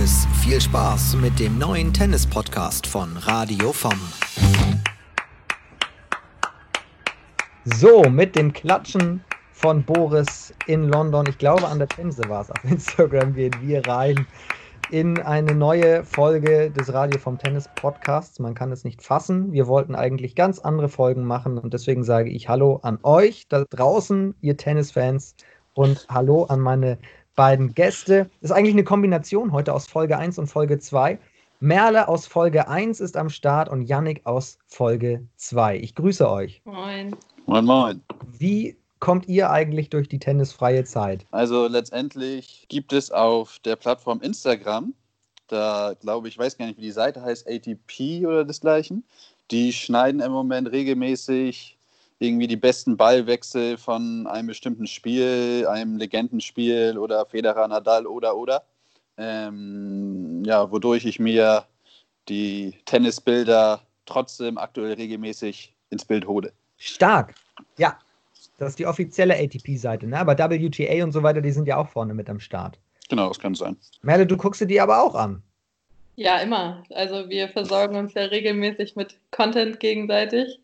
Tennis. Viel Spaß mit dem neuen Tennis-Podcast von Radio vom. So, mit dem Klatschen von Boris in London. Ich glaube, an der Themse war es. Auf Instagram gehen wir rein in eine neue Folge des Radio vom Tennis Podcasts. Man kann es nicht fassen. Wir wollten eigentlich ganz andere Folgen machen und deswegen sage ich Hallo an euch da draußen, ihr Tennisfans, und Hallo an meine beiden Gäste. Das ist eigentlich eine Kombination heute aus Folge 1 und Folge 2. Merle aus Folge 1 ist am Start und Yannick aus Folge 2. Ich grüße euch. Moin. Moin, moin. Wie kommt ihr eigentlich durch die tennisfreie Zeit? Also letztendlich gibt es auf der Plattform Instagram, da glaube ich, weiß gar nicht, wie die Seite heißt, ATP oder desgleichen. Die schneiden im Moment regelmäßig irgendwie die besten Ballwechsel von einem bestimmten Spiel, einem Legendenspiel oder Federer, Nadal oder oder. Ähm, ja, wodurch ich mir die Tennisbilder trotzdem aktuell regelmäßig ins Bild hole. Stark. Ja, das ist die offizielle ATP-Seite, ne? Aber WTA und so weiter, die sind ja auch vorne mit am Start. Genau, das kann sein. Merle, du guckst dir die aber auch an. Ja, immer. Also wir versorgen uns ja regelmäßig mit Content gegenseitig.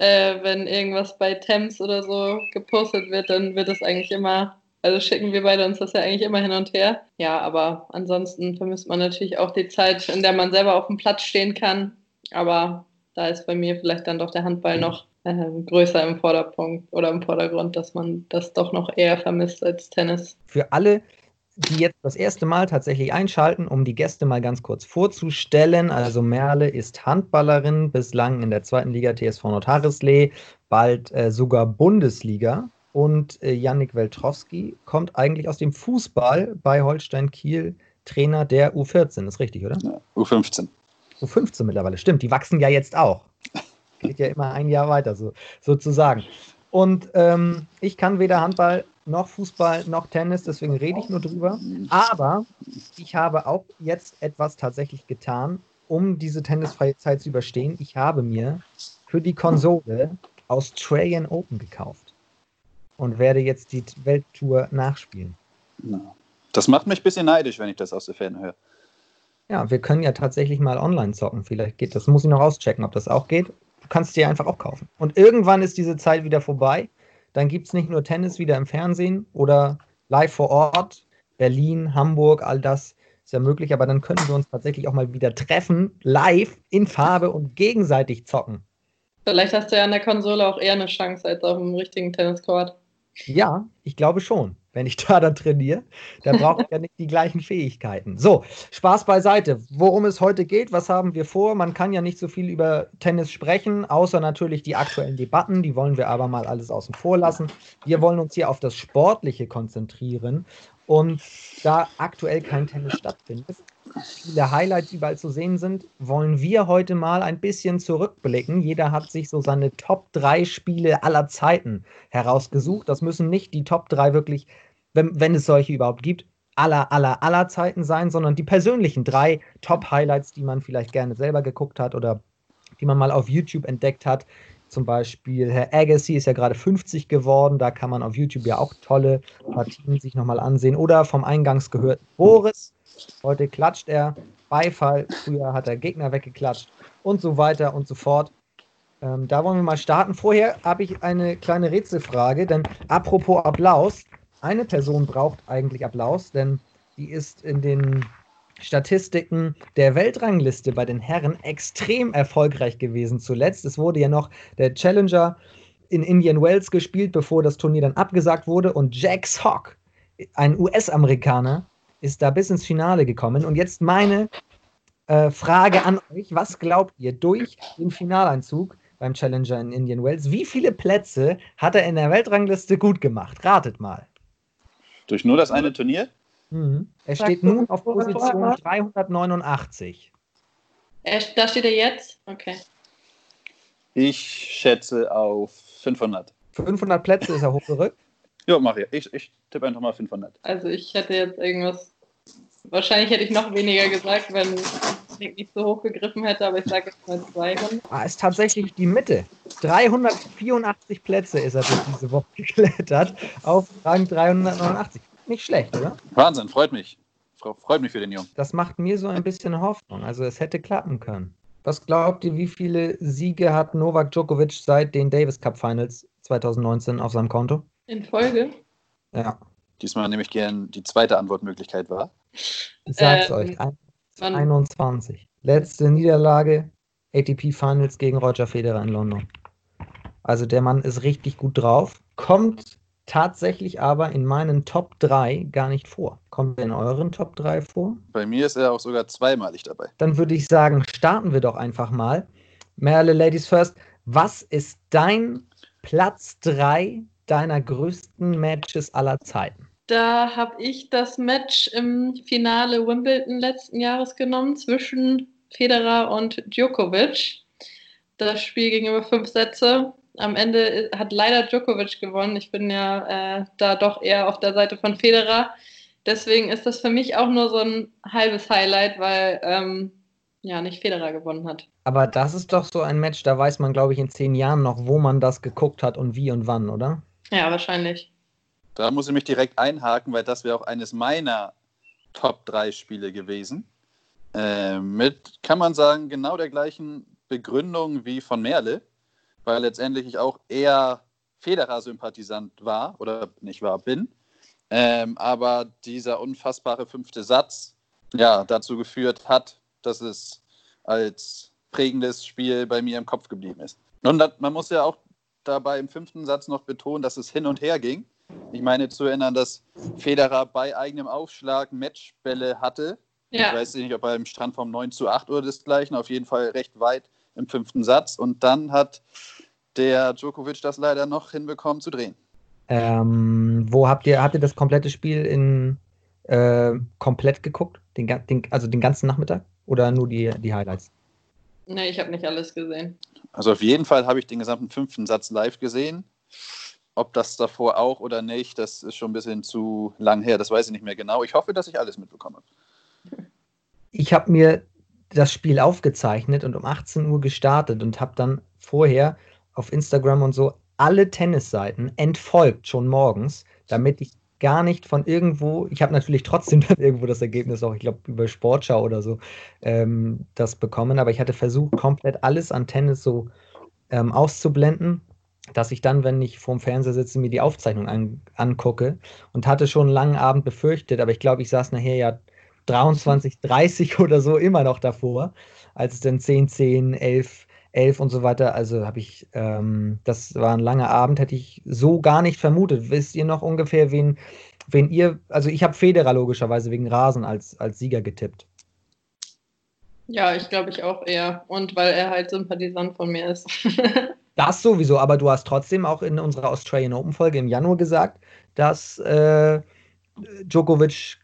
Äh, wenn irgendwas bei Thames oder so gepostet wird, dann wird es eigentlich immer, also schicken wir beide uns das ja eigentlich immer hin und her. Ja, aber ansonsten vermisst man natürlich auch die Zeit, in der man selber auf dem Platz stehen kann. Aber da ist bei mir vielleicht dann doch der Handball noch äh, größer im Vorderpunkt oder im Vordergrund, dass man das doch noch eher vermisst als Tennis. Für alle, die jetzt das erste Mal tatsächlich einschalten, um die Gäste mal ganz kurz vorzustellen. Also Merle ist Handballerin, bislang in der zweiten Liga TSV Notarisleh, bald äh, sogar Bundesliga. Und äh, Yannick Weltrowski kommt eigentlich aus dem Fußball bei Holstein Kiel, Trainer der U14. Ist richtig, oder? Ja, U15. U15 mittlerweile, stimmt. Die wachsen ja jetzt auch. Geht ja immer ein Jahr weiter, so, sozusagen. Und ähm, ich kann weder Handball noch Fußball noch Tennis, deswegen rede ich nur drüber. Aber ich habe auch jetzt etwas tatsächlich getan, um diese tennisfreie Zeit zu überstehen. Ich habe mir für die Konsole Australian Open gekauft und werde jetzt die Welttour nachspielen. Das macht mich ein bisschen neidisch, wenn ich das aus der Ferne höre. Ja, wir können ja tatsächlich mal online zocken. Vielleicht geht das. Muss ich noch auschecken, ob das auch geht. Du kannst dir einfach auch kaufen. Und irgendwann ist diese Zeit wieder vorbei dann gibt es nicht nur Tennis wieder im Fernsehen oder live vor Ort, Berlin, Hamburg, all das ist ja möglich, aber dann können wir uns tatsächlich auch mal wieder treffen, live in Farbe und gegenseitig zocken. Vielleicht hast du ja an der Konsole auch eher eine Chance als auf dem richtigen Tenniscourt. Ja, ich glaube schon wenn ich da dann trainiere. Da brauche ich ja nicht die gleichen Fähigkeiten. So, Spaß beiseite. Worum es heute geht, was haben wir vor? Man kann ja nicht so viel über Tennis sprechen, außer natürlich die aktuellen Debatten. Die wollen wir aber mal alles außen vor lassen. Wir wollen uns hier auf das Sportliche konzentrieren. Und da aktuell kein Tennis stattfindet, viele Highlights überall zu sehen sind, wollen wir heute mal ein bisschen zurückblicken. Jeder hat sich so seine Top 3 Spiele aller Zeiten herausgesucht. Das müssen nicht die Top 3 wirklich, wenn, wenn es solche überhaupt gibt, aller, aller, aller Zeiten sein, sondern die persönlichen drei Top-Highlights, die man vielleicht gerne selber geguckt hat oder die man mal auf YouTube entdeckt hat, zum Beispiel Herr Agassi ist ja gerade 50 geworden, da kann man auf YouTube ja auch tolle Partien sich nochmal ansehen. Oder vom Eingangs gehört Boris, heute klatscht er, Beifall, früher hat er Gegner weggeklatscht und so weiter und so fort. Ähm, da wollen wir mal starten. Vorher habe ich eine kleine Rätselfrage, denn apropos Applaus, eine Person braucht eigentlich Applaus, denn die ist in den Statistiken der Weltrangliste bei den Herren extrem erfolgreich gewesen zuletzt. Es wurde ja noch der Challenger in Indian Wells gespielt, bevor das Turnier dann abgesagt wurde. Und Jack Sock, ein US-Amerikaner, ist da bis ins Finale gekommen. Und jetzt meine äh, Frage an euch: Was glaubt ihr durch den Finaleinzug beim Challenger in Indian Wells? Wie viele Plätze hat er in der Weltrangliste gut gemacht? Ratet mal. Durch nur das eine Turnier? Mhm. Er steht nun auf Position 389. Er, da steht er jetzt? Okay. Ich schätze auf 500. 500 Plätze ist er hochgerückt? ja, mach ich. Ich, ich tippe einfach mal 500. Also ich hätte jetzt irgendwas, wahrscheinlich hätte ich noch weniger gesagt, wenn ich nicht so hoch gegriffen hätte, aber ich sage jetzt mal 200. Ah, ist tatsächlich die Mitte. 384 Plätze ist er durch diese Woche geklettert auf Rang 389 nicht schlecht, oder? Wahnsinn, freut mich. freut mich für den Jungen. Das macht mir so ein bisschen Hoffnung. Also es hätte klappen können. Was glaubt ihr, wie viele Siege hat Novak Djokovic seit den Davis Cup Finals 2019 auf seinem Konto? In Folge? Ja. Diesmal nehme ich gern die zweite Antwortmöglichkeit wahr. Ich sag's Ähm, euch. Ein- wann- 21. Letzte Niederlage ATP Finals gegen Roger Federer in London. Also der Mann ist richtig gut drauf. Kommt tatsächlich aber in meinen Top 3 gar nicht vor. Kommt er in euren Top 3 vor? Bei mir ist er auch sogar zweimalig dabei. Dann würde ich sagen, starten wir doch einfach mal. Merle Ladies First, was ist dein Platz 3 deiner größten Matches aller Zeiten? Da habe ich das Match im Finale Wimbledon letzten Jahres genommen zwischen Federer und Djokovic. Das Spiel ging über fünf Sätze. Am Ende hat leider Djokovic gewonnen. Ich bin ja äh, da doch eher auf der Seite von Federer. Deswegen ist das für mich auch nur so ein halbes Highlight, weil ähm, ja nicht Federer gewonnen hat. Aber das ist doch so ein Match, da weiß man, glaube ich, in zehn Jahren noch, wo man das geguckt hat und wie und wann, oder? Ja, wahrscheinlich. Da muss ich mich direkt einhaken, weil das wäre auch eines meiner Top 3 Spiele gewesen. Äh, mit, kann man sagen, genau der gleichen Begründung wie von Merle, weil letztendlich ich auch eher Federer-Sympathisant war oder nicht war, bin. Ähm, aber dieser unfassbare fünfte Satz ja, dazu geführt hat, dass es als prägendes Spiel bei mir im Kopf geblieben ist. Das, man muss ja auch dabei im fünften Satz noch betonen, dass es hin und her ging. Ich meine zu erinnern, dass Federer bei eigenem Aufschlag Matchbälle hatte. Ich Ja, weiß nicht, ob er im Stand vom 9 zu 8 oder desgleichen, auf jeden Fall recht weit im fünften Satz. Und dann hat der Djokovic das leider noch hinbekommen zu drehen. Ähm, wo habt ihr, habt ihr das komplette Spiel in äh, komplett geguckt? Den, den, also den ganzen Nachmittag? Oder nur die, die Highlights? nee, ich habe nicht alles gesehen. Also auf jeden Fall habe ich den gesamten fünften Satz live gesehen. Ob das davor auch oder nicht, das ist schon ein bisschen zu lang her. Das weiß ich nicht mehr genau. Ich hoffe, dass ich alles mitbekomme. Ich habe mir das Spiel aufgezeichnet und um 18 Uhr gestartet und habe dann vorher auf Instagram und so alle Tennisseiten entfolgt, schon morgens, damit ich gar nicht von irgendwo, ich habe natürlich trotzdem dann irgendwo das Ergebnis auch, ich glaube, über Sportschau oder so, ähm, das bekommen, aber ich hatte versucht, komplett alles an Tennis so ähm, auszublenden, dass ich dann, wenn ich vorm Fernseher sitze, mir die Aufzeichnung an, angucke und hatte schon einen langen Abend befürchtet, aber ich glaube, ich saß nachher ja 23, 30 oder so immer noch davor, als es dann 10, 10, 11, 11 und so weiter. Also habe ich, ähm, das war ein langer Abend, hätte ich so gar nicht vermutet. Wisst ihr noch ungefähr, wen, wen ihr, also ich habe Federer logischerweise wegen Rasen als, als Sieger getippt. Ja, ich glaube ich auch eher. Und weil er halt Sympathisant von mir ist. Das sowieso, aber du hast trotzdem auch in unserer Australian Open Folge im Januar gesagt, dass äh, Djokovic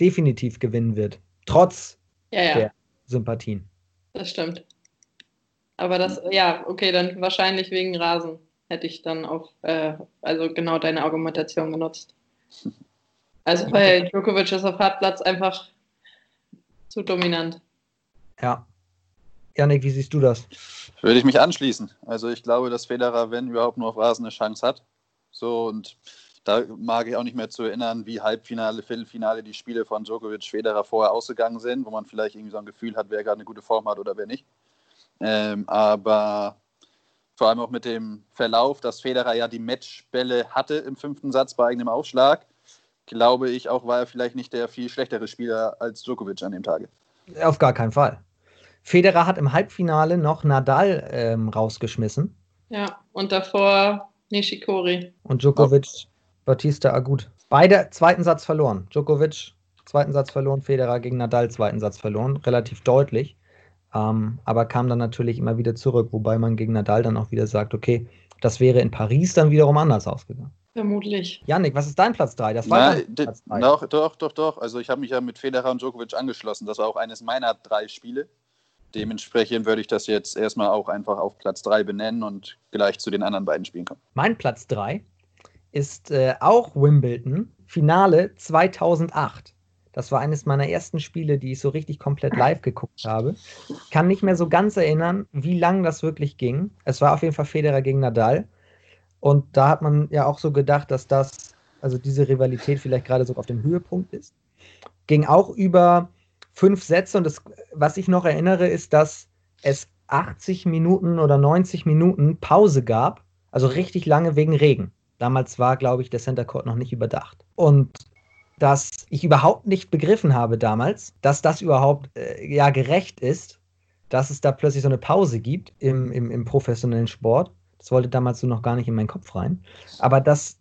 definitiv gewinnen wird, trotz ja, ja, der Sympathien. das stimmt. Aber das, ja, okay, dann wahrscheinlich wegen Rasen hätte ich dann auch, äh, also genau deine Argumentation genutzt. Also weil Djokovic ist auf Hartplatz einfach zu dominant. Ja. Janik, wie siehst du das? Würde ich mich anschließen. Also ich glaube, dass Federer, wenn überhaupt nur auf Rasen eine Chance hat. So und da mag ich auch nicht mehr zu erinnern, wie Halbfinale, Viertelfinale die Spiele von Djokovic, Federer vorher ausgegangen sind, wo man vielleicht irgendwie so ein Gefühl hat, wer gerade eine gute Form hat oder wer nicht. Ähm, aber vor allem auch mit dem Verlauf, dass Federer ja die Matchbälle hatte im fünften Satz bei eigenem Aufschlag, glaube ich auch, war er vielleicht nicht der viel schlechtere Spieler als Djokovic an dem Tage. Auf gar keinen Fall. Federer hat im Halbfinale noch Nadal ähm, rausgeschmissen Ja, und davor Nishikori. und Djokovic, Batista Agut. Beide zweiten Satz verloren. Djokovic zweiten Satz verloren, Federer gegen Nadal zweiten Satz verloren, relativ deutlich. Ähm, aber kam dann natürlich immer wieder zurück, wobei man gegen Nadal dann auch wieder sagt, okay, das wäre in Paris dann wiederum anders ausgegangen. Vermutlich. Janik, was ist dein Platz 3? Das war d- Platz 3. doch, doch, doch, doch. Also ich habe mich ja mit Federer und Djokovic angeschlossen. Das war auch eines meiner drei Spiele. Dementsprechend würde ich das jetzt erstmal auch einfach auf Platz 3 benennen und gleich zu den anderen beiden Spielen kommen. Mein Platz 3 ist äh, auch Wimbledon, Finale 2008. Das war eines meiner ersten Spiele, die ich so richtig komplett live geguckt habe. Kann nicht mehr so ganz erinnern, wie lang das wirklich ging. Es war auf jeden Fall Federer gegen Nadal. Und da hat man ja auch so gedacht, dass das, also diese Rivalität vielleicht gerade so auf dem Höhepunkt ist. Ging auch über fünf Sätze und das, was ich noch erinnere, ist, dass es 80 Minuten oder 90 Minuten Pause gab, also richtig lange wegen Regen. Damals war, glaube ich, der Center Court noch nicht überdacht. Und dass ich überhaupt nicht begriffen habe damals, dass das überhaupt äh, ja gerecht ist, dass es da plötzlich so eine Pause gibt im, im, im professionellen Sport. Das wollte damals so noch gar nicht in meinen Kopf rein. Aber dass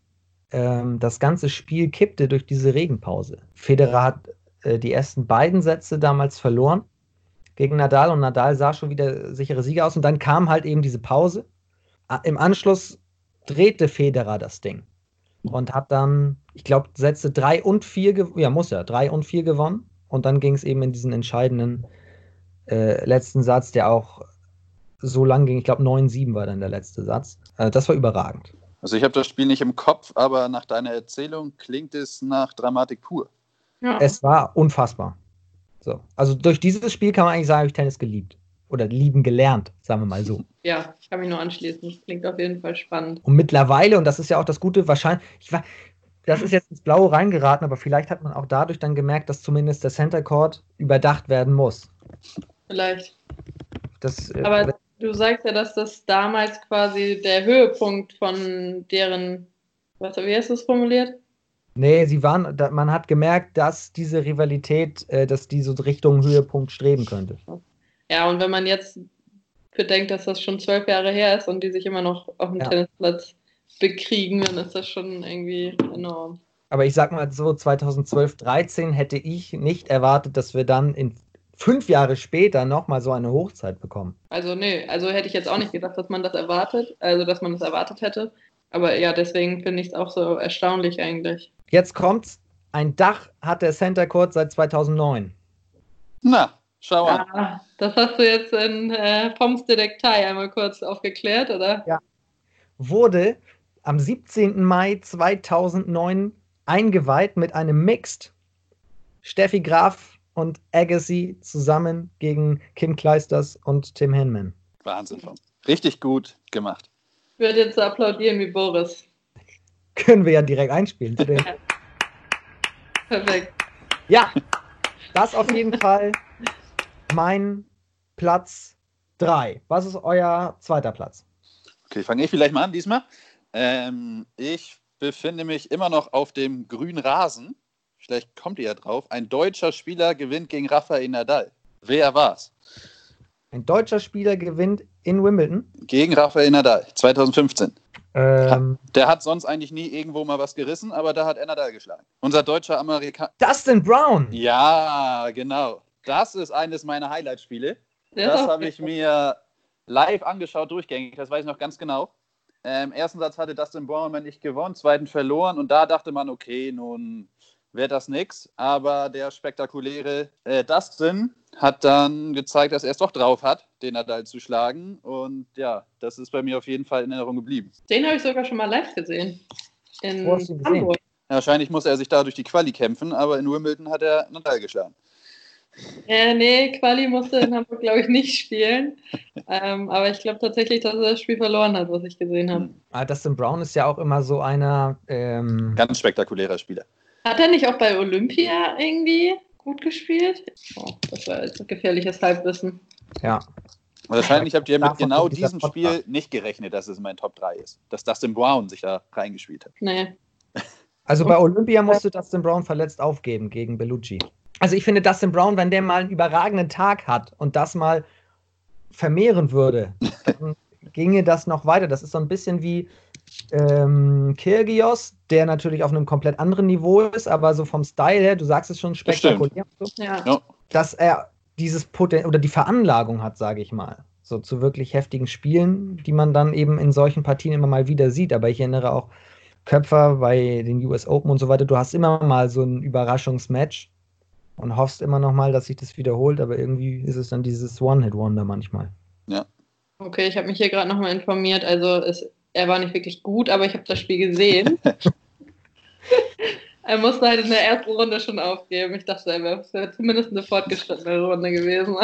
ähm, das ganze Spiel kippte durch diese Regenpause. Federer hat äh, die ersten beiden Sätze damals verloren gegen Nadal und Nadal sah schon wieder sichere Sieger aus und dann kam halt eben diese Pause. Im Anschluss drehte Federer das Ding und hat dann, ich glaube, Sätze 3 und 4, ja, muss ja, 3 und 4 gewonnen. Und dann ging es eben in diesen entscheidenden äh, letzten Satz, der auch so lang ging. Ich glaube, 9-7 war dann der letzte Satz. Äh, das war überragend. Also ich habe das Spiel nicht im Kopf, aber nach deiner Erzählung klingt es nach Dramatik pur. Ja. Es war unfassbar. So. Also durch dieses Spiel kann man eigentlich sagen, habe ich Tennis geliebt. Oder lieben gelernt, sagen wir mal so. Ja, ich kann mich nur anschließen. Das klingt auf jeden Fall spannend. Und mittlerweile, und das ist ja auch das Gute, wahrscheinlich, ich war, das ist jetzt ins Blaue reingeraten, aber vielleicht hat man auch dadurch dann gemerkt, dass zumindest der Center Court überdacht werden muss. Vielleicht. Das, äh, aber du sagst ja, dass das damals quasi der Höhepunkt von deren, was, wie hast du es formuliert? Nee, sie waren, man hat gemerkt, dass diese Rivalität, äh, dass die so Richtung Höhepunkt streben könnte. Ja, und wenn man jetzt bedenkt, dass das schon zwölf Jahre her ist und die sich immer noch auf dem ja. Tennisplatz bekriegen, dann ist das schon irgendwie enorm. Aber ich sag mal so, 2012, 13 hätte ich nicht erwartet, dass wir dann in fünf Jahre später nochmal so eine Hochzeit bekommen. Also nee, also hätte ich jetzt auch nicht gedacht, dass man das erwartet, also dass man das erwartet hätte. Aber ja, deswegen finde ich es auch so erstaunlich eigentlich. Jetzt kommt's. Ein Dach hat der Center Court seit 2009. Na, schau an. Ja, das hast du jetzt in äh, Poms Detektei einmal kurz aufgeklärt, oder? Ja. Wurde am 17. Mai 2009 eingeweiht mit einem Mixed. Steffi Graf und Agassi zusammen gegen Kim Kleisters und Tim Henman. Wahnsinn. Richtig gut gemacht. Ich würde jetzt applaudieren wie Boris. Können wir ja direkt einspielen. Perfekt. Ja, das auf jeden Fall mein Platz 3. Was ist euer zweiter Platz? Okay, fange ich vielleicht mal an diesmal. Ähm, ich befinde mich immer noch auf dem grünen Rasen. Vielleicht kommt ihr ja drauf. Ein deutscher Spieler gewinnt gegen Rafael Nadal. Wer war's? Ein deutscher Spieler gewinnt in Wimbledon? Gegen Rafael Nadal, 2015. Ähm, der hat sonst eigentlich nie irgendwo mal was gerissen, aber da hat er Nadal geschlagen. Unser deutscher Amerikaner. Dustin Brown! Ja, genau. Das ist eines meiner Highlight-Spiele. Das habe ich mir live angeschaut, durchgängig. Das weiß ich noch ganz genau. Ähm, ersten Satz hatte Dustin Brown nicht gewonnen, zweiten verloren und da dachte man, okay, nun wäre das nichts. Aber der spektakuläre äh, Dustin hat dann gezeigt, dass er es doch drauf hat, den Nadal zu schlagen. Und ja, das ist bei mir auf jeden Fall in Erinnerung geblieben. Den habe ich sogar schon mal live gesehen. In Hamburg. Ja, wahrscheinlich muss er sich da durch die Quali kämpfen, aber in Wimbledon hat er Nadal geschlagen. Äh, nee, Quali musste in Hamburg, glaube ich, nicht spielen. Ähm, aber ich glaube tatsächlich, dass er das Spiel verloren hat, was ich gesehen habe. Ah, Dustin Brown ist ja auch immer so einer. Ähm... Ganz spektakulärer Spieler. Hat er nicht auch bei Olympia irgendwie gut gespielt? Oh, das war jetzt gefährliches Halbwissen. Ja. Wahrscheinlich habt ihr mit genau diesem Spiel nicht gerechnet, dass es mein Top 3 ist. Dass Dustin Brown sich da reingespielt hat. Nee. Also bei Olympia musste Dustin Brown verletzt aufgeben gegen Bellucci. Also ich finde, Dustin Brown, wenn der mal einen überragenden Tag hat und das mal vermehren würde, dann ginge das noch weiter. Das ist so ein bisschen wie ähm, Kirgios, der natürlich auf einem komplett anderen Niveau ist, aber so vom Style her, du sagst es schon spektakulär, das ja. dass er dieses Poten oder die Veranlagung hat, sage ich mal, so zu wirklich heftigen Spielen, die man dann eben in solchen Partien immer mal wieder sieht. Aber ich erinnere auch Köpfer bei den US Open und so weiter, du hast immer mal so ein Überraschungsmatch und hoffst immer noch mal, dass sich das wiederholt, aber irgendwie ist es dann dieses One-Hit-Wonder manchmal. Ja. Okay, ich habe mich hier gerade nochmal informiert. Also es, er war nicht wirklich gut, aber ich habe das Spiel gesehen. er musste halt in der ersten Runde schon aufgeben. Ich dachte, er wäre zumindest eine fortgeschrittene Runde gewesen.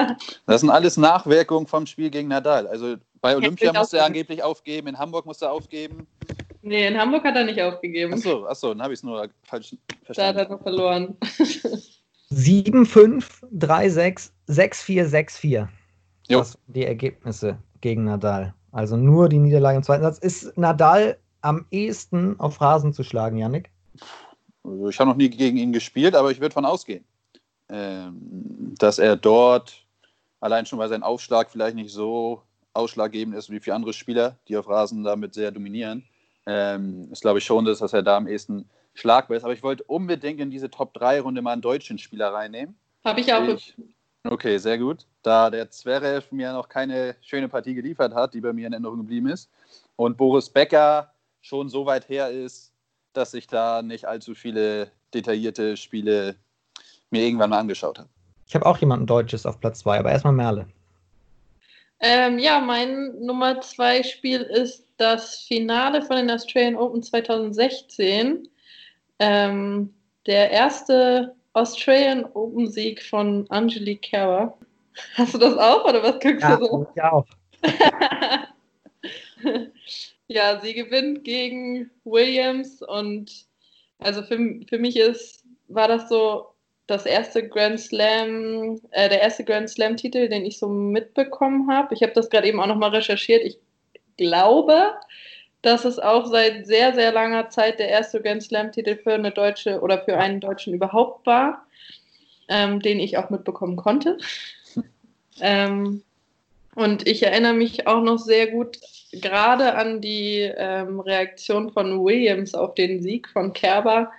das sind alles Nachwirkungen vom Spiel gegen Nadal. Also bei Olympia musste er angeblich aufgeben, in Hamburg musste er aufgeben. Nee, in Hamburg hat er nicht aufgegeben. Achso, achso, dann habe ich es nur falsch verstanden. Da hat er noch verloren. 7-5, 3-6, 6-4, 6-4. Das sind die Ergebnisse gegen Nadal. Also nur die Niederlage im zweiten Satz. Ist Nadal am ehesten auf Rasen zu schlagen, Yannick? Also ich habe noch nie gegen ihn gespielt, aber ich würde von ausgehen, ähm, dass er dort allein schon, weil sein Aufschlag vielleicht nicht so ausschlaggebend ist wie für andere Spieler, die auf Rasen damit sehr dominieren, ähm, ist glaube ich schon, das, dass er da am ehesten schlagbar ist. Aber ich wollte unbedingt in diese Top-3-Runde mal einen deutschen Spieler reinnehmen. Habe ich auch. Ich, okay, sehr gut. Da der Zverev mir noch keine schöne Partie geliefert hat, die bei mir in Erinnerung geblieben ist, und Boris Becker schon so weit her ist, dass ich da nicht allzu viele detaillierte Spiele mir irgendwann mal angeschaut habe. Ich habe auch jemanden Deutsches auf Platz 2, aber erstmal Merle. Ähm, ja, mein Nummer 2 Spiel ist das Finale von den Australian Open 2016. Ähm, der erste Australian Open Sieg von Angelique Kerber. Hast du das auch oder was guckst ja, du so? Ja, auch. ja, sie gewinnt gegen Williams und also für, für mich ist, war das so das erste Grand Slam, äh, der erste Grand Slam-Titel, den ich so mitbekommen habe. Ich habe das gerade eben auch nochmal recherchiert. Ich glaube, dass es auch seit sehr, sehr langer Zeit der erste Grand Slam-Titel für eine Deutsche oder für einen Deutschen überhaupt war, ähm, den ich auch mitbekommen konnte. ähm, und ich erinnere mich auch noch sehr gut gerade an die ähm, Reaktion von Williams auf den Sieg von Kerber,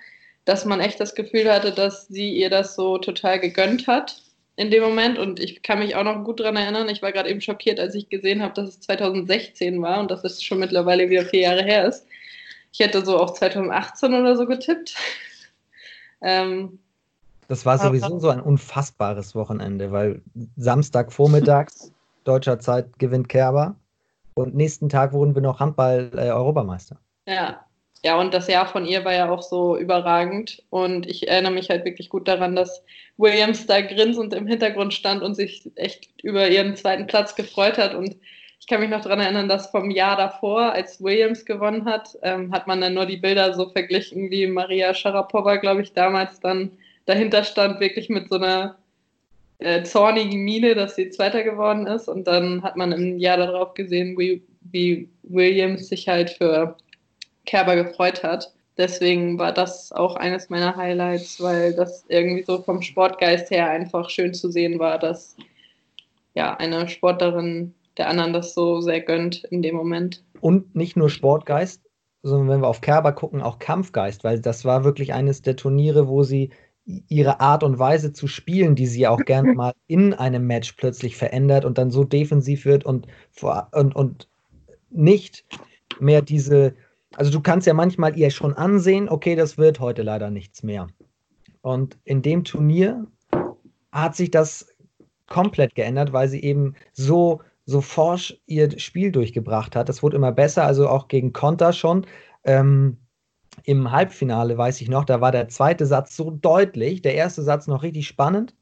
dass man echt das Gefühl hatte, dass sie ihr das so total gegönnt hat in dem Moment. Und ich kann mich auch noch gut daran erinnern, ich war gerade eben schockiert, als ich gesehen habe, dass es 2016 war und dass es schon mittlerweile wieder vier Jahre her ist. Ich hätte so auf 2018 oder so getippt. ähm, das war sowieso so ein unfassbares Wochenende, weil Samstagvormittags deutscher Zeit gewinnt Kerber und nächsten Tag wurden wir noch Handball-Europameister. Äh, ja, ja, und das Jahr von ihr war ja auch so überragend. Und ich erinnere mich halt wirklich gut daran, dass Williams da grinsend im Hintergrund stand und sich echt über ihren zweiten Platz gefreut hat. Und ich kann mich noch daran erinnern, dass vom Jahr davor, als Williams gewonnen hat, ähm, hat man dann nur die Bilder so verglichen, wie Maria Sharapova, glaube ich, damals dann dahinter stand, wirklich mit so einer äh, zornigen Miene, dass sie Zweiter geworden ist. Und dann hat man im Jahr darauf gesehen, wie, wie Williams sich halt für Kerber gefreut hat. Deswegen war das auch eines meiner Highlights, weil das irgendwie so vom Sportgeist her einfach schön zu sehen war, dass ja eine Sportlerin der anderen das so sehr gönnt in dem Moment. Und nicht nur Sportgeist, sondern wenn wir auf Kerber gucken, auch Kampfgeist, weil das war wirklich eines der Turniere, wo sie ihre Art und Weise zu spielen, die sie auch gern mal in einem Match plötzlich verändert und dann so defensiv wird und, und, und nicht mehr diese also du kannst ja manchmal ihr schon ansehen, okay, das wird heute leider nichts mehr. Und in dem Turnier hat sich das komplett geändert, weil sie eben so, so forsch ihr Spiel durchgebracht hat. Das wurde immer besser, also auch gegen Konter schon. Ähm, Im Halbfinale weiß ich noch, da war der zweite Satz so deutlich, der erste Satz noch richtig spannend,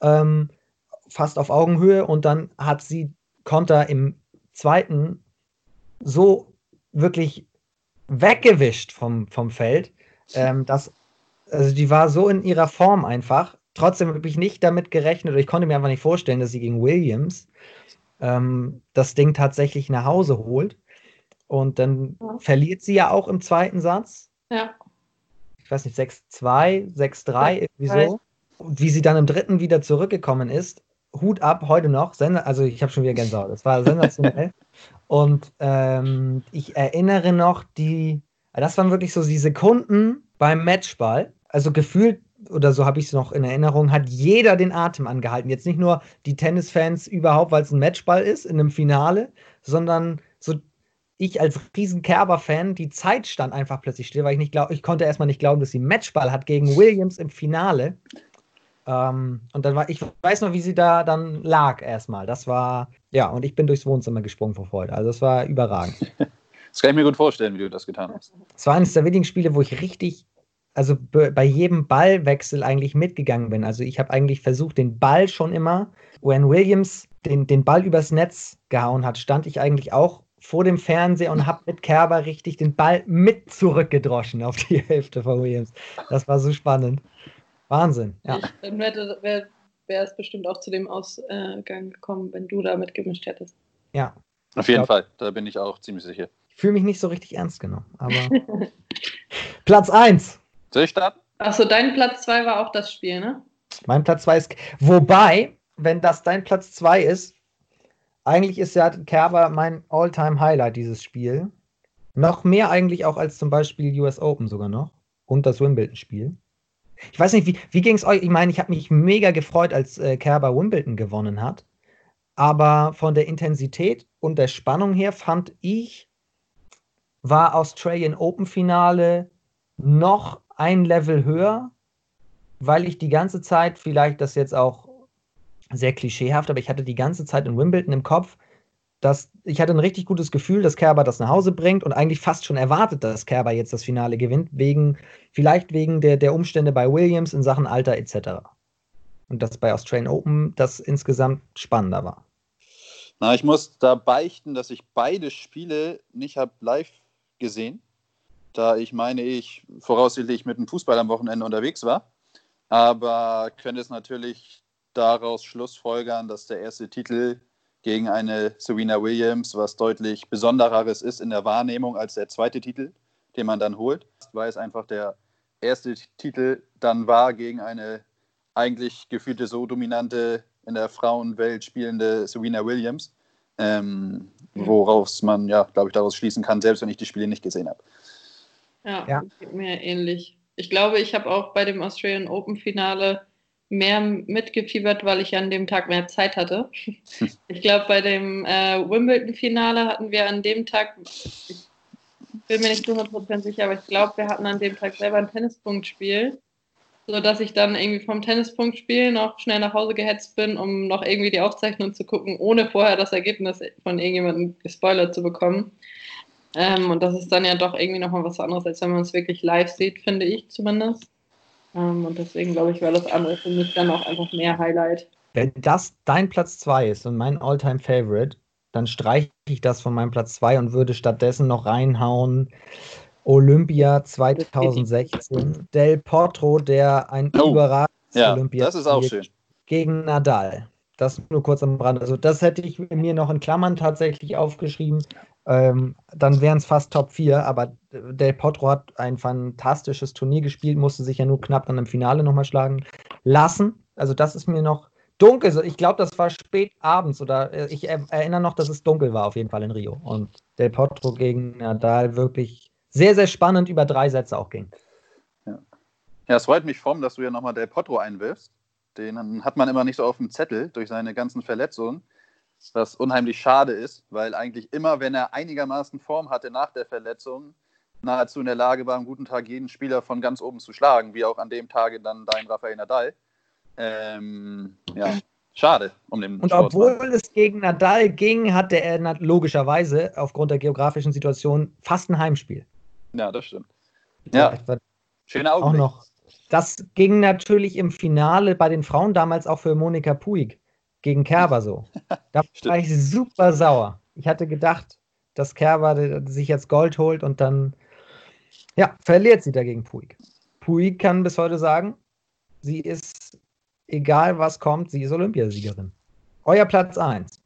ähm, fast auf Augenhöhe und dann hat sie Konter im zweiten so wirklich weggewischt vom, vom Feld. Ähm, das, also die war so in ihrer Form einfach. Trotzdem habe ich nicht damit gerechnet, oder ich konnte mir einfach nicht vorstellen, dass sie gegen Williams ähm, das Ding tatsächlich nach Hause holt. Und dann ja. verliert sie ja auch im zweiten Satz. Ja. Ich weiß nicht, 6-2, 6-3, irgendwie so. Und wie sie dann im dritten wieder zurückgekommen ist, Hut ab, heute noch. Also ich habe schon wieder Gänsehaut. Das war sensationell. Und ähm, ich erinnere noch die, das waren wirklich so die Sekunden beim Matchball. Also gefühlt, oder so habe ich es noch in Erinnerung, hat jeder den Atem angehalten. Jetzt nicht nur die Tennisfans überhaupt, weil es ein Matchball ist in einem Finale, sondern so ich als riesen Kerber-Fan, die Zeit stand einfach plötzlich still, weil ich nicht glaube, ich konnte erstmal nicht glauben, dass sie Matchball hat gegen Williams im Finale. Ähm, und dann war, ich weiß noch, wie sie da dann lag erstmal. Das war, ja, und ich bin durchs Wohnzimmer gesprungen vor Freude. Also das war überragend. Das kann ich mir gut vorstellen, wie du das getan hast. Es war eines der wenigen Spiele, wo ich richtig, also bei jedem Ballwechsel eigentlich mitgegangen bin. Also ich habe eigentlich versucht, den Ball schon immer, wenn Williams den, den Ball übers Netz gehauen hat, stand ich eigentlich auch vor dem Fernseher und habe mit Kerber richtig den Ball mit zurückgedroschen auf die Hälfte von Williams. Das war so spannend. Wahnsinn, ja. Dann wäre wär, wär es bestimmt auch zu dem Ausgang gekommen, wenn du da mitgemischt hättest. Ja. Auf jeden glaub- Fall, da bin ich auch ziemlich sicher. Ich fühle mich nicht so richtig ernst genommen. Aber Platz 1. Soll ich starten? Achso, dein Platz 2 war auch das Spiel, ne? Mein Platz 2 ist. Wobei, wenn das dein Platz 2 ist, eigentlich ist ja Kerber mein All-Time-Highlight, dieses Spiel. Noch mehr eigentlich auch als zum Beispiel US Open sogar noch. Und das Wimbledon-Spiel. Ich weiß nicht, wie, wie ging es euch? Ich meine, ich habe mich mega gefreut, als äh, Kerber Wimbledon gewonnen hat. Aber von der Intensität und der Spannung her fand ich, war Australian Open-Finale noch ein Level höher weil ich die ganze Zeit, vielleicht das jetzt auch sehr klischeehaft, aber ich hatte die ganze Zeit in Wimbledon im Kopf, dass ich hatte ein richtig gutes Gefühl, dass Kerber das nach Hause bringt und eigentlich fast schon erwartet, dass Kerber jetzt das Finale gewinnt, wegen, vielleicht wegen der, der Umstände bei Williams in Sachen Alter etc. Und dass bei Australian Open das insgesamt spannender war. Na, ich muss da beichten, dass ich beide Spiele nicht habe live gesehen, da ich meine, ich voraussichtlich mit dem Fußball am Wochenende unterwegs war. Aber könnte es natürlich daraus schlussfolgern, dass der erste Titel gegen eine Serena Williams was deutlich Besondereres ist in der Wahrnehmung als der zweite Titel, den man dann holt, weil es einfach der erste Titel dann war gegen eine eigentlich gefühlte so dominante in der Frauenwelt spielende Serena Williams, ähm, woraus man, ja, glaube ich, daraus schließen kann, selbst wenn ich die Spiele nicht gesehen habe. Ja, Ja. geht mir ähnlich. Ich glaube, ich habe auch bei dem Australian Open Finale mehr mitgefiebert, weil ich an dem Tag mehr Zeit hatte. Ich glaube, bei dem äh, Wimbledon Finale hatten wir an dem Tag, ich bin mir nicht zu 100% sicher, aber ich glaube, wir hatten an dem Tag selber ein Tennispunktspiel, sodass ich dann irgendwie vom Tennispunktspiel noch schnell nach Hause gehetzt bin, um noch irgendwie die Aufzeichnung zu gucken, ohne vorher das Ergebnis von irgendjemandem gespoilert zu bekommen. Ähm, und das ist dann ja doch irgendwie nochmal was anderes, als wenn man es wirklich live sieht, finde ich zumindest. Ähm, und deswegen glaube ich, war das andere für mich dann auch einfach mehr Highlight. Wenn das dein Platz 2 ist und mein Alltime favorite dann streiche ich das von meinem Platz 2 und würde stattdessen noch reinhauen Olympia 2016. Del Potro, der ein Oh, überragendes Ja, Olympia das ist auch schön. gegen Nadal. Das nur kurz am Rand. Also das hätte ich mir noch in Klammern tatsächlich aufgeschrieben. Ähm, dann wären es fast Top 4, aber Del Potro hat ein fantastisches Turnier gespielt, musste sich ja nur knapp dann im Finale nochmal schlagen lassen. Also das ist mir noch dunkel. Ich glaube, das war spät abends oder äh, ich er erinnere noch, dass es dunkel war auf jeden Fall in Rio. Und Del Potro gegen Nadal wirklich sehr, sehr spannend über drei Sätze auch ging. Ja, es freut mich, Vom, dass du ja nochmal Del Potro einwirfst. Den hat man immer nicht so auf dem Zettel durch seine ganzen Verletzungen, was unheimlich schade ist, weil eigentlich immer, wenn er einigermaßen Form hatte nach der Verletzung, nahezu in der Lage war, am guten Tag jeden Spieler von ganz oben zu schlagen, wie auch an dem Tage dann dein Rafael Nadal. Ähm, ja, schade um den Und Sportsmann. obwohl es gegen Nadal ging, hatte er logischerweise aufgrund der geografischen Situation fast ein Heimspiel. Ja, das stimmt. Ja. War Schöner auch Augenblick. noch. Das ging natürlich im Finale bei den Frauen damals auch für Monika Puig gegen Kerber so. Da war ich super sauer. Ich hatte gedacht, dass Kerber äh, sich jetzt Gold holt und dann ja, verliert sie dagegen Puig. Puig kann bis heute sagen, sie ist, egal was kommt, sie ist Olympiasiegerin. Euer Platz 1.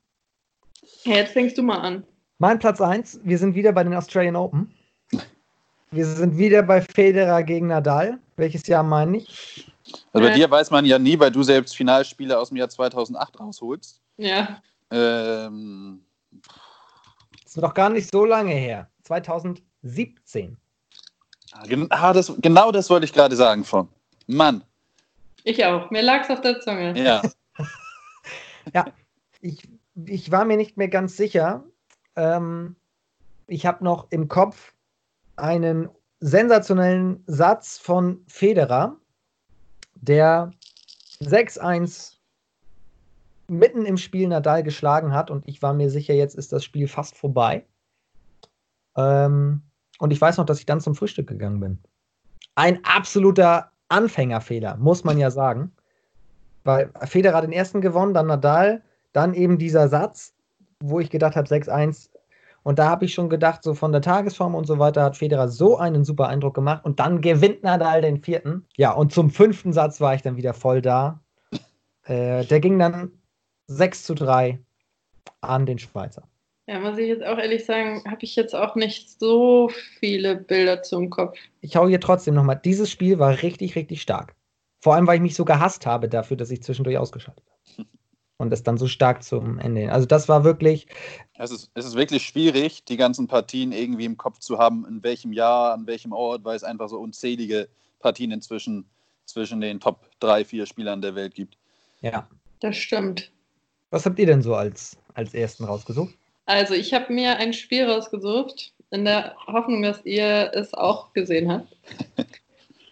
Ja, jetzt fängst du mal an. Mein Platz 1, wir sind wieder bei den Australian Open. Wir sind wieder bei Federer gegen Nadal. Welches Jahr meine ich? Also bei Äh. dir weiß man ja nie, weil du selbst Finalspiele aus dem Jahr 2008 rausholst. Ja. Ähm, Das ist noch gar nicht so lange her. 2017. gen- ah, das, genau das wollte ich gerade sagen, von. Mann, Ich auch. Mir lag es auf der Zunge. ja. Ich, ich war mir nicht mehr ganz sicher. Ähm, ich habe noch im Kopf einen sensationellen Satz von Federer, der 6-1 mitten im Spiel Nadal geschlagen hat und ich war mir sicher, jetzt ist das Spiel fast vorbei. Ähm, und ich weiß noch, dass ich dann zum Frühstück gegangen bin. Ein absoluter Anfängerfehler, muss man ja sagen. Weil Federer den ersten gewonnen, dann Nadal, dann eben dieser Satz, wo ich gedacht habe, 6-1. Und da habe ich schon gedacht, so von der Tagesform und so weiter hat Federer so einen super Eindruck gemacht. Und dann gewinnt Nadal den vierten. Ja, und zum fünften Satz war ich dann wieder voll da. Äh, der ging dann 6 zu 3 an den Schweizer. Ja, muss ich jetzt auch ehrlich sagen, habe ich jetzt auch nicht so viele Bilder zum Kopf. Ich hau hier trotzdem nochmal. Dieses Spiel war richtig, richtig stark. Vor allem, weil ich mich so gehasst habe dafür, dass ich zwischendurch ausgeschaltet habe. Und es dann so stark zum Ende hin. Also das war wirklich. Es ist, es ist wirklich schwierig, die ganzen Partien irgendwie im Kopf zu haben, in welchem Jahr, an welchem Ort, weil es einfach so unzählige Partien inzwischen zwischen den Top 3, 4 Spielern der Welt gibt. Ja. Das stimmt. Was habt ihr denn so als, als ersten rausgesucht? Also, ich habe mir ein Spiel rausgesucht, in der Hoffnung, dass ihr es auch gesehen habt.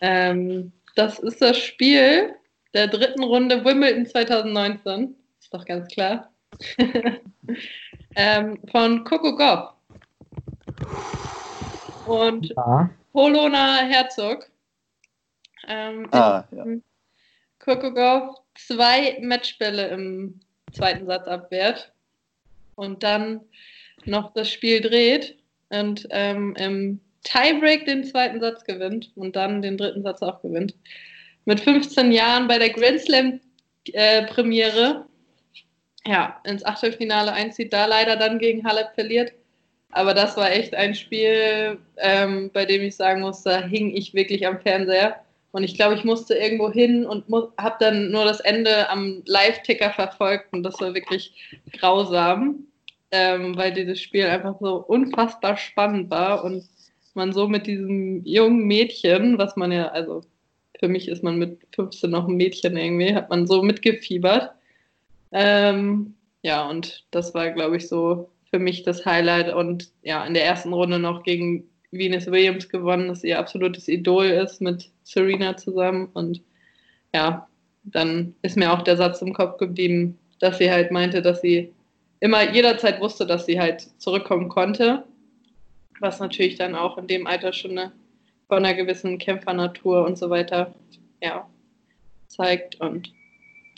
ähm, das ist das Spiel der dritten Runde Wimbledon 2019. Ist doch ganz klar. ähm, von Coco Goff. Und Ja. Polona Herzog. Ähm, Ah, ja. Coco Gauff zwei Matchbälle im zweiten Satz abwehrt und dann noch das Spiel dreht und ähm, im Tiebreak den zweiten Satz gewinnt und dann den dritten Satz auch gewinnt. Mit 15 Jahren bei der Grand Slam äh, Premiere ja, ins Achtelfinale einzieht, da leider dann gegen Halep verliert. Aber das war echt ein Spiel, ähm, bei dem ich sagen muss, da hing ich wirklich am Fernseher. Und ich glaube, ich musste irgendwo hin und habe dann nur das Ende am Live-Ticker verfolgt. Und das war wirklich grausam, ähm, weil dieses Spiel einfach so unfassbar spannend war. Und man so mit diesem jungen Mädchen, was man ja, also für mich ist man mit 15 noch ein Mädchen irgendwie, hat man so mitgefiebert. Ähm, ja, und das war, glaube ich, so für mich das Highlight. Und ja, in der ersten Runde noch gegen Venus Williams gewonnen, das ihr absolutes Idol ist mit Serena zusammen. Und ja, dann ist mir auch der Satz im Kopf geblieben, dass sie halt meinte, dass sie immer jederzeit wusste, dass sie halt zurückkommen konnte. Was natürlich dann auch in dem Alter schon eine, von einer gewissen Kämpfernatur und so weiter ja, zeigt. Und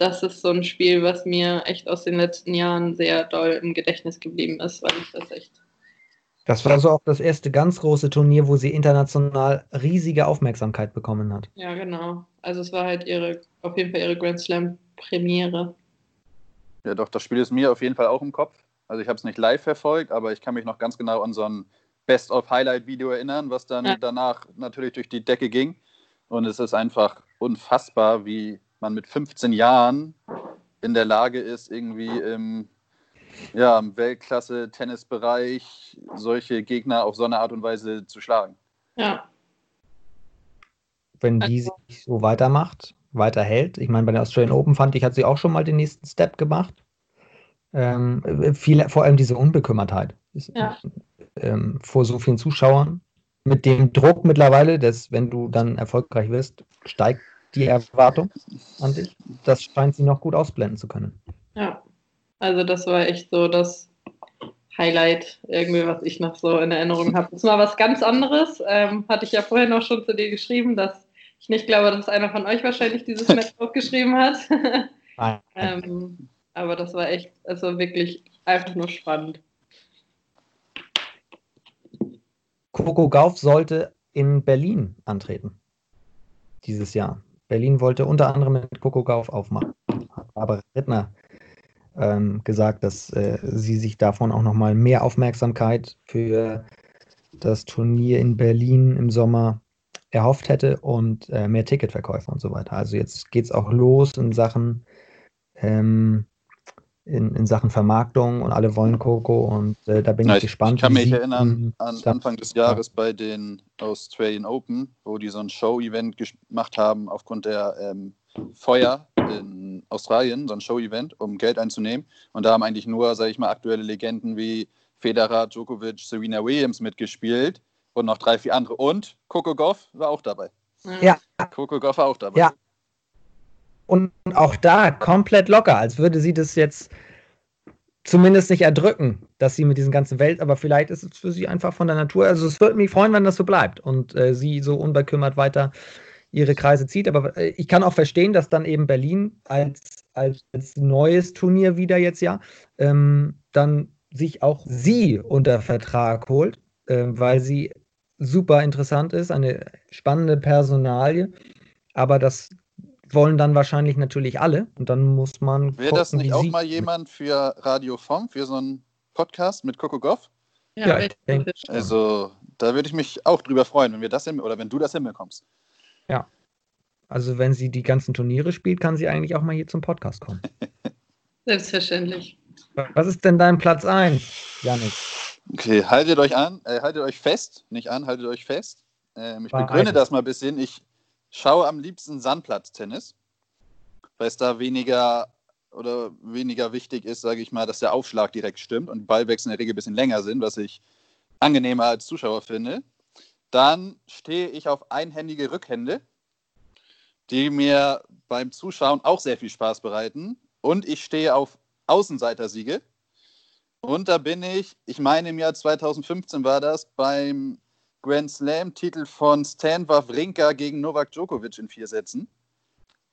das ist so ein Spiel, was mir echt aus den letzten Jahren sehr doll im Gedächtnis geblieben ist, weil ich das echt. Das war so auch das erste ganz große Turnier, wo sie international riesige Aufmerksamkeit bekommen hat. Ja, genau. Also es war halt ihre, auf jeden Fall ihre Grand Slam Premiere. Ja, doch, das Spiel ist mir auf jeden Fall auch im Kopf. Also ich habe es nicht live verfolgt, aber ich kann mich noch ganz genau an so ein Best-of-Highlight-Video erinnern, was dann Ja. danach natürlich durch die Decke ging. Und es ist einfach unfassbar, wie man mit 15 Jahren in der Lage ist, irgendwie im, ja, im Weltklasse-Tennisbereich solche Gegner auf so eine Art und Weise zu schlagen. Ja, Wenn die Also- sich so weitermacht, weiterhält. Ich meine, bei der Australian Open fand ich, hat sie auch schon mal den nächsten Step gemacht. Ähm, äh, viel, vor allem diese Unbekümmertheit ist, Ja. ähm, vor so vielen Zuschauern. Mit dem Druck mittlerweile, dass wenn du dann erfolgreich wirst, steigt die Erwartung an dich. Das scheint sie noch gut ausblenden zu können. ja. Also das war echt so das Highlight, irgendwie, was ich noch so in Erinnerung habe. Das ist mal was ganz anderes. Ähm, hatte ich ja vorher noch schon zu dir geschrieben, dass ich nicht glaube, dass einer von euch wahrscheinlich dieses Match aufgeschrieben hat. Nein. ähm, aber das war echt, also wirklich einfach nur spannend. Coco Gauff sollte in Berlin antreten. Dieses Jahr. Berlin wollte unter anderem mit Coco Gauff aufmachen. Hat aber Rittner ähm, gesagt, dass äh, sie sich davon auch nochmal mehr Aufmerksamkeit für das Turnier in Berlin im Sommer erhofft hätte und äh, mehr Ticketverkäufe und so weiter. Also jetzt geht es auch los in Sachen ähm, in, in Sachen Vermarktung und alle wollen Coco und äh, da bin Ja, ich ich, gespannt. ich kann mich erinnern an Anfang des Jahres bei den Australian Open, wo die so ein Show-Event gemacht haben aufgrund der ähm, Feuer in Australien, so ein Show-Event, um Geld einzunehmen. Und da haben eigentlich nur, sage ich mal, aktuelle Legenden wie Federer, Djokovic, Serena Williams mitgespielt und noch drei, vier andere. Und Coco Goff war auch dabei. Ja, Coco Goff war auch dabei. Ja. Und auch da komplett locker, als würde sie das jetzt zumindest nicht erdrücken, dass sie mit diesen ganzen Welt, aber vielleicht ist es für sie einfach von der Natur. Also es würde mich freuen, wenn das so bleibt und äh, sie so unbekümmert weiter ihre Kreise zieht. Aber äh, ich kann auch verstehen, dass dann eben Berlin als, als, als neues Turnier wieder jetzt ja ähm, dann sich auch sie unter Vertrag holt, äh, weil sie super interessant ist, eine spannende Personalie. Aber das wollen dann wahrscheinlich natürlich alle. Und dann muss man. Wäre das nicht auch mal jemand für Radio FOM, für so einen Podcast mit Coco Goff? Ja, ja ich denke. Also, da würde ich mich auch drüber freuen, wenn wir das hin oder wenn du das hinbekommst. Ja. Also, wenn sie die ganzen Turniere spielt, kann sie eigentlich auch mal hier zum Podcast kommen. Selbstverständlich. Was ist denn dein Platz 1, Janik? Okay, haltet euch an, äh, haltet euch fest, nicht an, haltet euch fest. Ähm, ich War begründe das mal ein bisschen. Ich schaue am liebsten Sandplatztennis, weil es da weniger oder weniger wichtig ist, sage ich mal, dass der Aufschlag direkt stimmt und Ballwechsel in der Regel ein bisschen länger sind, was ich angenehmer als Zuschauer finde. Dann stehe ich auf einhändige Rückhände, die mir beim Zuschauen auch sehr viel Spaß bereiten. Und ich stehe auf Außenseitersiege. Und da bin ich, ich meine im Jahr 2015 war das, beim Grand Slam-Titel von Stan Wawrinka gegen Novak Djokovic in vier Sätzen.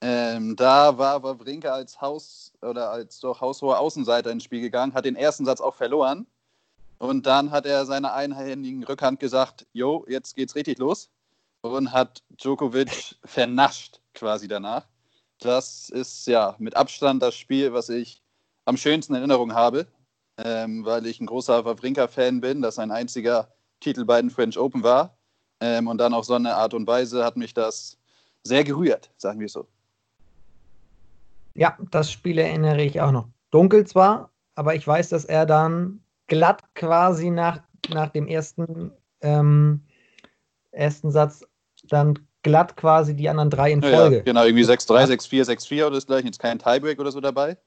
Ähm, da war Wawrinka als Haus oder als doch haushoher Außenseiter ins Spiel gegangen, hat den ersten Satz auch verloren. Und dann hat er seiner einhändigen Rückhand gesagt: Jo, jetzt geht's richtig los. Und hat Djokovic vernascht quasi danach. Das ist ja mit Abstand das Spiel, was ich am schönsten in Erinnerung habe, ähm, weil ich ein großer Wawrinka-Fan bin, dass sein einziger Titel bei den French Open war. Ähm, und dann auf so eine Art und Weise hat mich das sehr gerührt, sagen wir so. Ja, das Spiel erinnere ich auch noch. Dunkel zwar, aber ich weiß, dass er dann glatt quasi nach, nach dem ersten, ähm, ersten Satz dann glatt quasi die anderen drei in Folge. Ja, genau, irgendwie 6-3, 6-4, 6-4 oder das gleiche. Jetzt kein Tiebreak oder so dabei.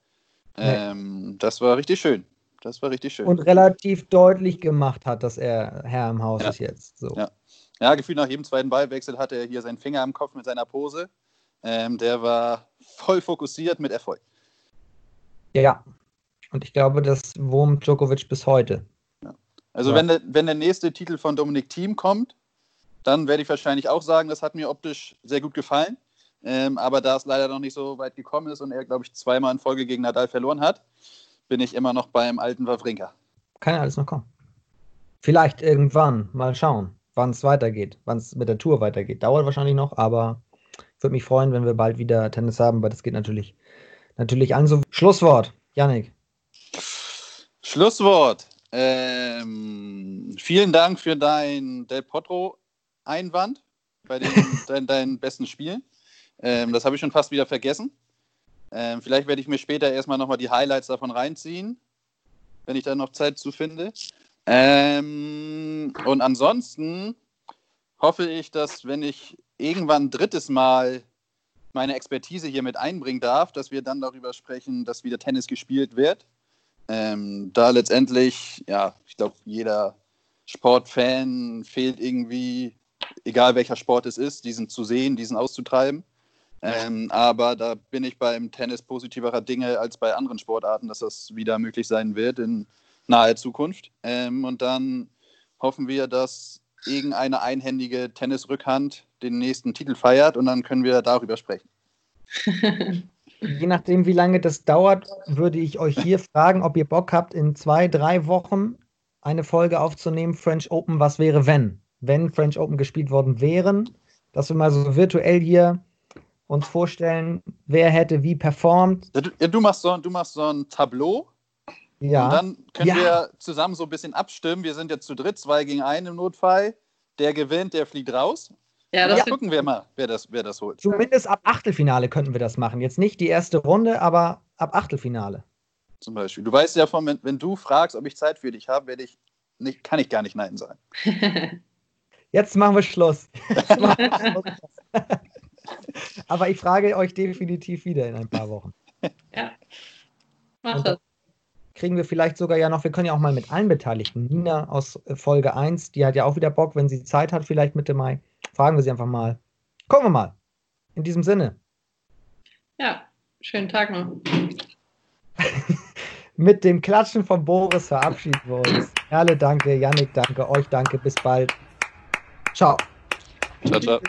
Ähm, das war richtig schön. Das war richtig schön. Und relativ deutlich gemacht hat, dass er Herr im Haus ja. ist jetzt. So. Ja. ja, gefühlt nach jedem zweiten Ballwechsel hatte er hier seinen Finger am Kopf mit seiner Pose. Ähm, der war voll fokussiert mit Erfolg. Ja, und ich glaube, das wurmt Djokovic bis heute. Ja. Also, ja. wenn, der, wenn der nächste Titel von Dominik Thiem kommt, dann werde ich wahrscheinlich auch sagen, das hat mir optisch sehr gut gefallen. Ähm, aber da es leider noch nicht so weit gekommen ist und er, glaube ich, zweimal in Folge gegen Nadal verloren hat, bin ich immer noch beim alten Wawrinka. Kann ja alles noch kommen. Vielleicht irgendwann, mal schauen, wann es weitergeht, wann es mit der Tour weitergeht. Dauert wahrscheinlich noch, aber ich würde mich freuen, wenn wir bald wieder Tennis haben, weil das geht natürlich, natürlich an. So, Schlusswort, Yannick. Schlusswort. Ähm, vielen Dank für dein Del Potro-Einwand bei den, dein, deinen besten Spielen. Ähm, das habe ich schon fast wieder vergessen. Ähm, vielleicht werde ich mir später erstmal nochmal die Highlights davon reinziehen, wenn ich da noch Zeit zu finde. Ähm, und ansonsten hoffe ich, dass wenn ich irgendwann drittes Mal meine Expertise hier mit einbringen darf, dass wir dann darüber sprechen, dass wieder Tennis gespielt wird. Ähm, da letztendlich, ja, ich glaube, jeder Sportfan fehlt irgendwie, egal welcher Sport es ist, diesen zu sehen, diesen auszutreiben. Ähm, aber da bin ich beim Tennis positiverer Dinge als bei anderen Sportarten, dass das wieder möglich sein wird in naher Zukunft. Ähm, und dann hoffen wir, dass irgendeine einhändige Tennisrückhand den nächsten Titel feiert und dann können wir darüber sprechen. Je nachdem, wie lange das dauert, würde ich euch hier fragen, ob ihr Bock habt, in zwei, drei Wochen eine Folge aufzunehmen, French Open, was wäre, wenn? Wenn French Open gespielt worden wären, dass wir mal so virtuell hier uns vorstellen, wer hätte wie performt. Ja, du, ja, du, machst so, du machst so ein Tableau. Ja. Und dann können ja. wir zusammen so ein bisschen abstimmen. Wir sind jetzt zu dritt, zwei gegen einen im Notfall. Der gewinnt, der fliegt raus. Ja, das gucken wir mal, wer das, wer das holt. Zumindest ab Achtelfinale könnten wir das machen. Jetzt nicht die erste Runde, aber ab Achtelfinale. Zum Beispiel. Du weißt ja von, wenn, wenn du fragst, ob ich Zeit für dich habe, werde ich nicht, kann ich gar nicht Nein sagen. Jetzt machen wir Schluss. Machen wir Schluss. Aber ich frage euch definitiv wieder in ein paar Wochen. Ja. Mach das. Kriegen wir vielleicht sogar ja noch, wir können ja auch mal mit allen Beteiligten. Nina aus äh, Folge 1, die hat ja auch wieder Bock, wenn sie Zeit hat, vielleicht Mitte Mai. Fragen wir sie einfach mal. Kommen wir mal. In diesem Sinne. Ja, schönen Tag noch. mit dem Klatschen von Boris verabschieden wir uns. Erle, danke. Yannick, danke. Euch danke. Bis bald. Ciao. Ciao, ciao.